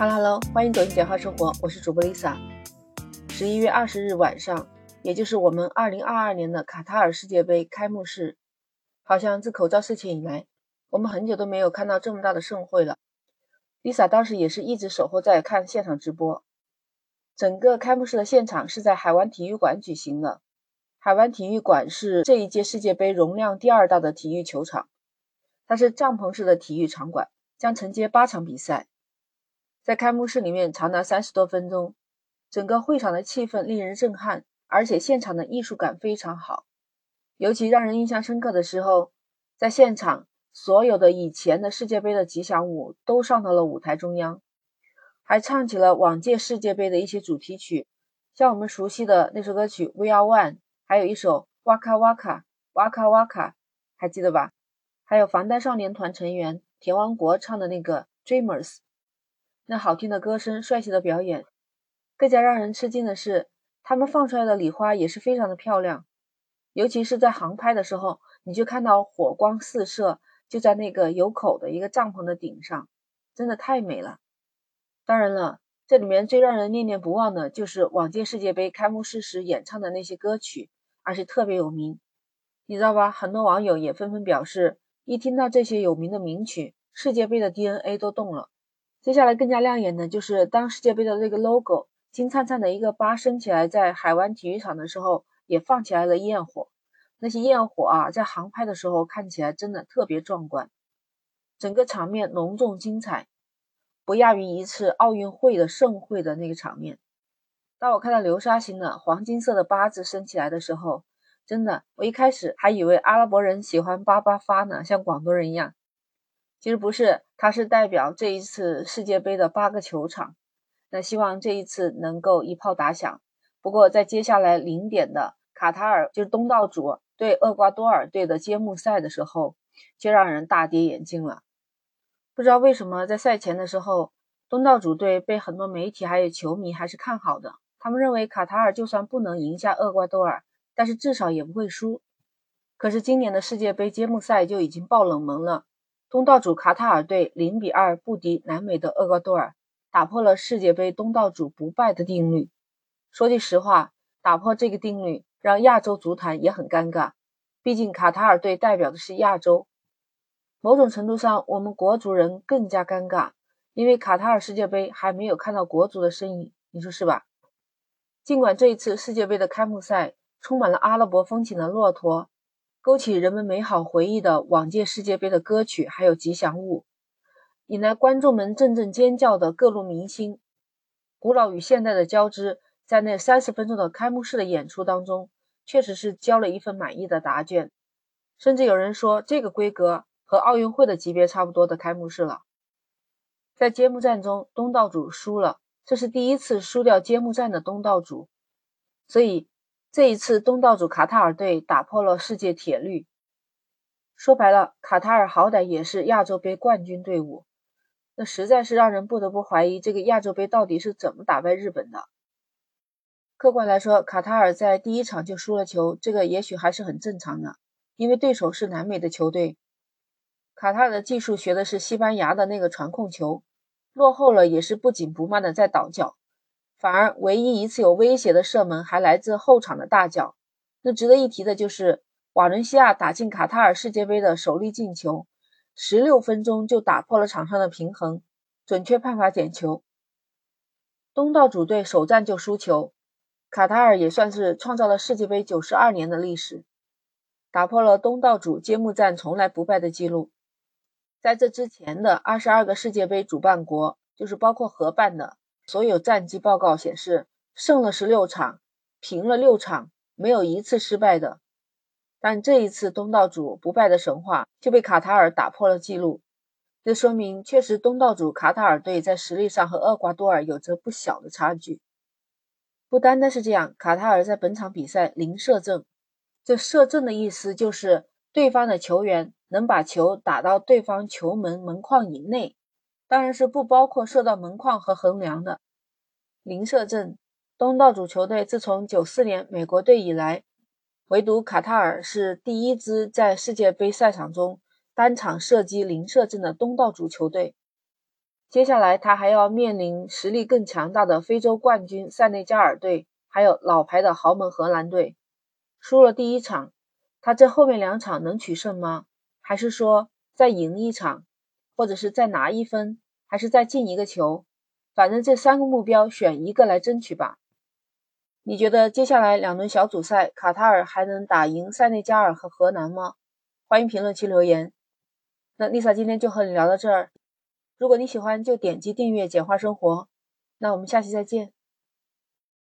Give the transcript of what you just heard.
哈喽哈喽欢迎走进简化生活，我是主播 Lisa。十一月二十日晚上，也就是我们二零二二年的卡塔尔世界杯开幕式，好像自口罩事情以来，我们很久都没有看到这么大的盛会了。Lisa 当时也是一直守候在看现场直播。整个开幕式的现场是在海湾体育馆举行的。海湾体育馆是这一届世界杯容量第二大的体育球场，它是帐篷式的体育场馆，将承接八场比赛。在开幕式里面长达三十多分钟，整个会场的气氛令人震撼，而且现场的艺术感非常好。尤其让人印象深刻的时候，在现场所有的以前的世界杯的吉祥物都上到了舞台中央。还唱起了往届世界杯的一些主题曲，像我们熟悉的那首歌曲《We Are One》，还有一首《Waka Waka Waka Waka》，还记得吧？还有防弹少年团成员田王国唱的那个《Dreamers》，那好听的歌声、帅气的表演，更加让人吃惊的是，他们放出来的礼花也是非常的漂亮，尤其是在航拍的时候，你就看到火光四射，就在那个有口的一个帐篷的顶上，真的太美了。当然了，这里面最让人念念不忘的就是往届世界杯开幕式时演唱的那些歌曲，而且特别有名，你知道吧？很多网友也纷纷表示，一听到这些有名的名曲，世界杯的 DNA 都动了。接下来更加亮眼的就是当世界杯的这个 logo 金灿灿的一个八升起来，在海湾体育场的时候，也放起来了焰火。那些焰火啊，在航拍的时候看起来真的特别壮观，整个场面隆重精彩。不亚于一次奥运会的盛会的那个场面。当我看到流沙型的黄金色的八字升起来的时候，真的，我一开始还以为阿拉伯人喜欢八八发呢，像广东人一样。其实不是，它是代表这一次世界杯的八个球场。那希望这一次能够一炮打响。不过在接下来零点的卡塔尔就是东道主对厄瓜多尔队的揭幕赛的时候，就让人大跌眼镜了。不知道为什么，在赛前的时候，东道主队被很多媒体还有球迷还是看好的。他们认为卡塔尔就算不能赢下厄瓜多尔，但是至少也不会输。可是今年的世界杯揭幕赛就已经爆冷门了，东道主卡塔尔队零比二不敌南美的厄瓜多尔，打破了世界杯东道主不败的定律。说句实话，打破这个定律让亚洲足坛也很尴尬，毕竟卡塔尔队代表的是亚洲。某种程度上，我们国足人更加尴尬，因为卡塔尔世界杯还没有看到国足的身影，你说是吧？尽管这一次世界杯的开幕赛充满了阿拉伯风情的骆驼，勾起人们美好回忆的往届世界杯的歌曲还有吉祥物，引来观众们阵阵尖叫的各路明星，古老与现代的交织，在那三十分钟的开幕式的演出当中，确实是交了一份满意的答卷，甚至有人说这个规格。和奥运会的级别差不多的开幕式了，在揭幕战中，东道主输了，这是第一次输掉揭幕战的东道主，所以这一次东道主卡塔尔队打破了世界铁律。说白了，卡塔尔好歹也是亚洲杯冠军队伍，那实在是让人不得不怀疑这个亚洲杯到底是怎么打败日本的。客观来说，卡塔尔在第一场就输了球，这个也许还是很正常的，因为对手是南美的球队。卡塔尔的技术学的是西班牙的那个传控球，落后了也是不紧不慢的在倒脚，反而唯一一次有威胁的射门还来自后场的大脚。那值得一提的就是瓦伦西亚打进卡塔尔世界杯的首粒进球，十六分钟就打破了场上的平衡，准确判罚点球。东道主队首战就输球，卡塔尔也算是创造了世界杯九十二年的历史，打破了东道主揭幕战从来不败的记录。在这之前的二十二个世界杯主办国，就是包括合办的所有战绩报告显示，胜了十六场，平了六场，没有一次失败的。但这一次东道主不败的神话就被卡塔尔打破了记录。这说明，确实东道主卡塔尔队在实力上和厄瓜多尔有着不小的差距。不单单是这样，卡塔尔在本场比赛零射正。这射正的意思就是对方的球员。能把球打到对方球门门框以内，当然是不包括射到门框和横梁的。零射正，东道主球队自从九四年美国队以来，唯独卡塔尔是第一支在世界杯赛场中单场射击零射正的东道主球队。接下来他还要面临实力更强大的非洲冠军塞内加尔队，还有老牌的豪门荷兰队。输了第一场，他这后面两场能取胜吗？还是说再赢一场，或者是再拿一分，还是再进一个球？反正这三个目标选一个来争取吧。你觉得接下来两轮小组赛，卡塔尔还能打赢塞内加尔和荷兰吗？欢迎评论区留言。那 Lisa 今天就和你聊到这儿。如果你喜欢，就点击订阅“简化生活”。那我们下期再见。